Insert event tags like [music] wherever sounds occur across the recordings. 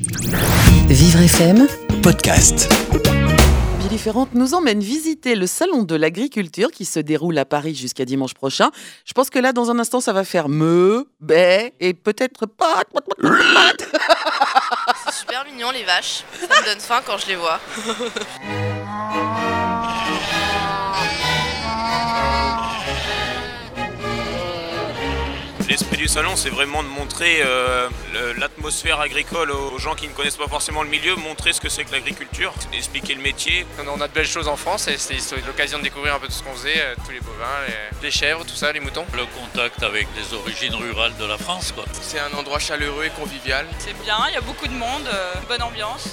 Vivre FM, podcast. Billy Ferrante nous emmène visiter le salon de l'agriculture qui se déroule à Paris jusqu'à dimanche prochain. Je pense que là, dans un instant, ça va faire me, bé et peut-être pas. C'est super mignon les vaches. Ça me donne faim quand je les vois. [laughs] L'esprit du salon, c'est vraiment de montrer euh, l'atmosphère agricole aux gens qui ne connaissent pas forcément le milieu, montrer ce que c'est que l'agriculture, expliquer le métier. On a de belles choses en France et c'est l'occasion de découvrir un peu tout ce qu'on faisait, euh, tous les bovins, les, les chèvres, tout ça, les moutons. le contact avec les origines rurales de la France. Quoi. C'est un endroit chaleureux et convivial. C'est bien, il y a beaucoup de monde, euh, bonne ambiance.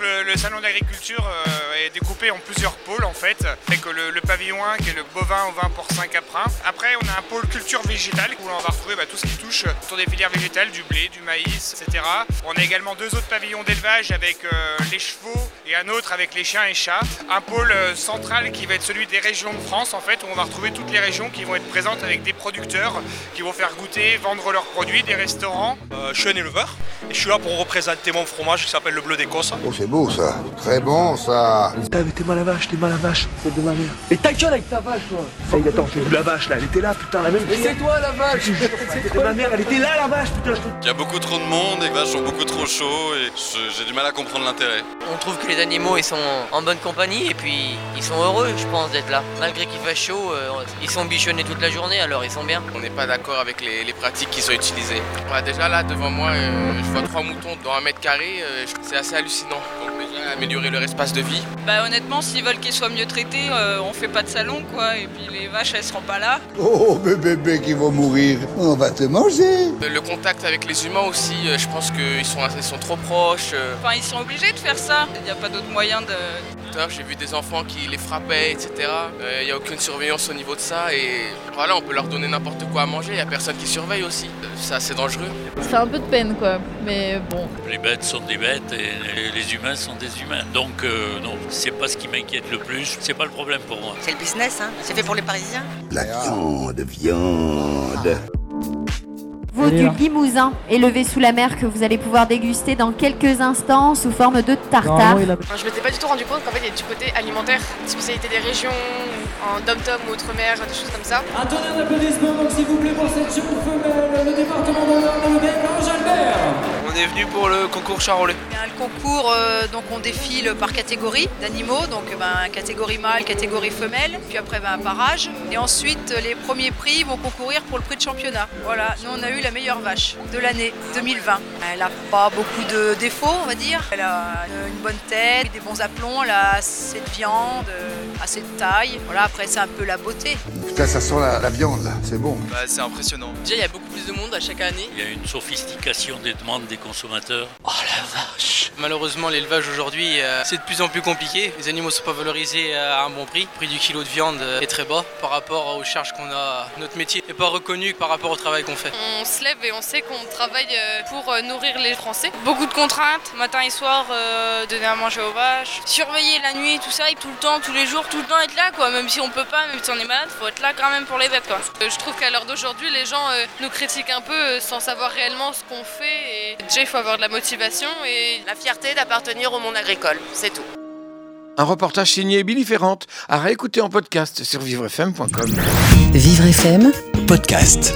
Le, le salon d'agriculture euh, est découpé en plusieurs pôles en fait. Fait que le, le pavillon 1 qui est le bovin, ovin, porcin, caprin. Après on a un pôle culture végétale où on va retrouver bah, tout ce qui touche autour des filières végétales, du blé, du maïs, etc. On a également deux autres pavillons d'élevage avec euh, les chevaux et un autre avec les chiens et chats. Un pôle euh, central qui va être celui des régions de France en fait où on va retrouver toutes les régions qui vont être présentes avec des producteurs qui vont faire goûter, vendre leurs produits, des restaurants. Euh, je suis un éleveur et je suis là pour représenter mon fromage qui s'appelle le bleu d'Écosse. Oh, c'est beau ça. Très bon ça. Putain, mais t'es mal à vache, t'es mal à vache, c'est de ma mère. Et ta gueule avec ta vache, toi Ça y est, attends, c'est de la vache là, elle était là, putain, la même. Mais c'est toi la vache C'était ma mère, elle était là la vache, putain, Il y a beaucoup trop de monde, les vaches sont beaucoup trop chauds et j'ai du mal à comprendre l'intérêt. On trouve que les animaux ils sont en bonne compagnie et puis ils sont heureux je pense d'être là. Malgré qu'il fasse chaud, euh, ils sont bichonnés toute la journée alors ils sont bien. On n'est pas d'accord avec les, les pratiques qui sont utilisées. Voilà, déjà là devant moi, euh, je vois trois moutons dans un mètre carré, euh, je- c'est assez hallucinant. Donc déjà améliorer leur espace de vie. Bah honnêtement, s'ils veulent qu'ils soient mieux traités, euh, on fait pas de salon quoi, et puis les vaches elles seront pas là. Oh, bébé, bébé qui vont mourir. On va te manger. Euh, Le contact avec les humains aussi, euh, je pense qu'ils sont, ils sont trop proches. euh. Enfin ils sont obligés de faire ça, il n'y a pas d'autre moyen de... J'ai vu des enfants qui les frappaient, etc. Il n'y a aucune surveillance au niveau de ça et voilà, on peut leur donner n'importe quoi à manger, il n'y a personne qui surveille aussi. C'est assez dangereux. Ça fait un peu de peine quoi, mais bon. Les bêtes sont des bêtes et les humains sont des humains. Donc euh, non, c'est pas ce qui m'inquiète le plus. C'est pas le problème pour moi. C'est le business hein, c'est fait pour les Parisiens. La viande, viande. Veau du Limousin élevé sous la mer que vous allez pouvoir déguster dans quelques instants sous forme de tartare. Je m'étais pas du tout rendu compte qu'en fait il y a du côté alimentaire, spécialité des régions, en dom-tom ou outre-mer, des choses comme ça. Un tonnerre d'applaudissements, donc s'il vous plaît, pour cette jeune femelle, le département venu pour le concours charolais. A le concours, euh, donc on défile par catégorie d'animaux, donc euh, ben, catégorie mâle, catégorie femelle, puis après ben, par âge. Et ensuite, les premiers prix vont concourir pour le prix de championnat. Voilà, nous on a eu la meilleure vache de l'année 2020. Elle a pas beaucoup de défauts, on va dire. Elle a une bonne tête, des bons aplombs, elle a assez de viande, euh, assez de taille. Voilà, après c'est un peu la beauté. Putain, ça sent la, la viande là. C'est bon. Bah, c'est impressionnant. Déjà, il y a beaucoup plus de monde à chaque année. Il y a une sophistication des demandes des consommateurs. Malheureusement, l'élevage aujourd'hui, euh, c'est de plus en plus compliqué. Les animaux sont pas valorisés euh, à un bon prix. Le prix du kilo de viande euh, est très bas par rapport aux charges qu'on a. Notre métier n'est pas reconnu par rapport au travail qu'on fait. On se lève et on sait qu'on travaille pour nourrir les Français. Beaucoup de contraintes, matin et soir, euh, donner à manger aux vaches, surveiller la nuit, tout ça, et tout le temps, tous les jours, tout le temps être là, quoi. Même si on peut pas, même si on est malade, faut être là quand même pour les bêtes, quoi. Je trouve qu'à l'heure d'aujourd'hui, les gens euh, nous critiquent un peu sans savoir réellement ce qu'on fait. Et déjà, il faut avoir de la motivation et la fierté d'appartenir au monde agricole, c'est tout. Un reportage signé Billy Ferrante à réécouter en podcast sur vivrefm.com. Vivre FM, Podcast.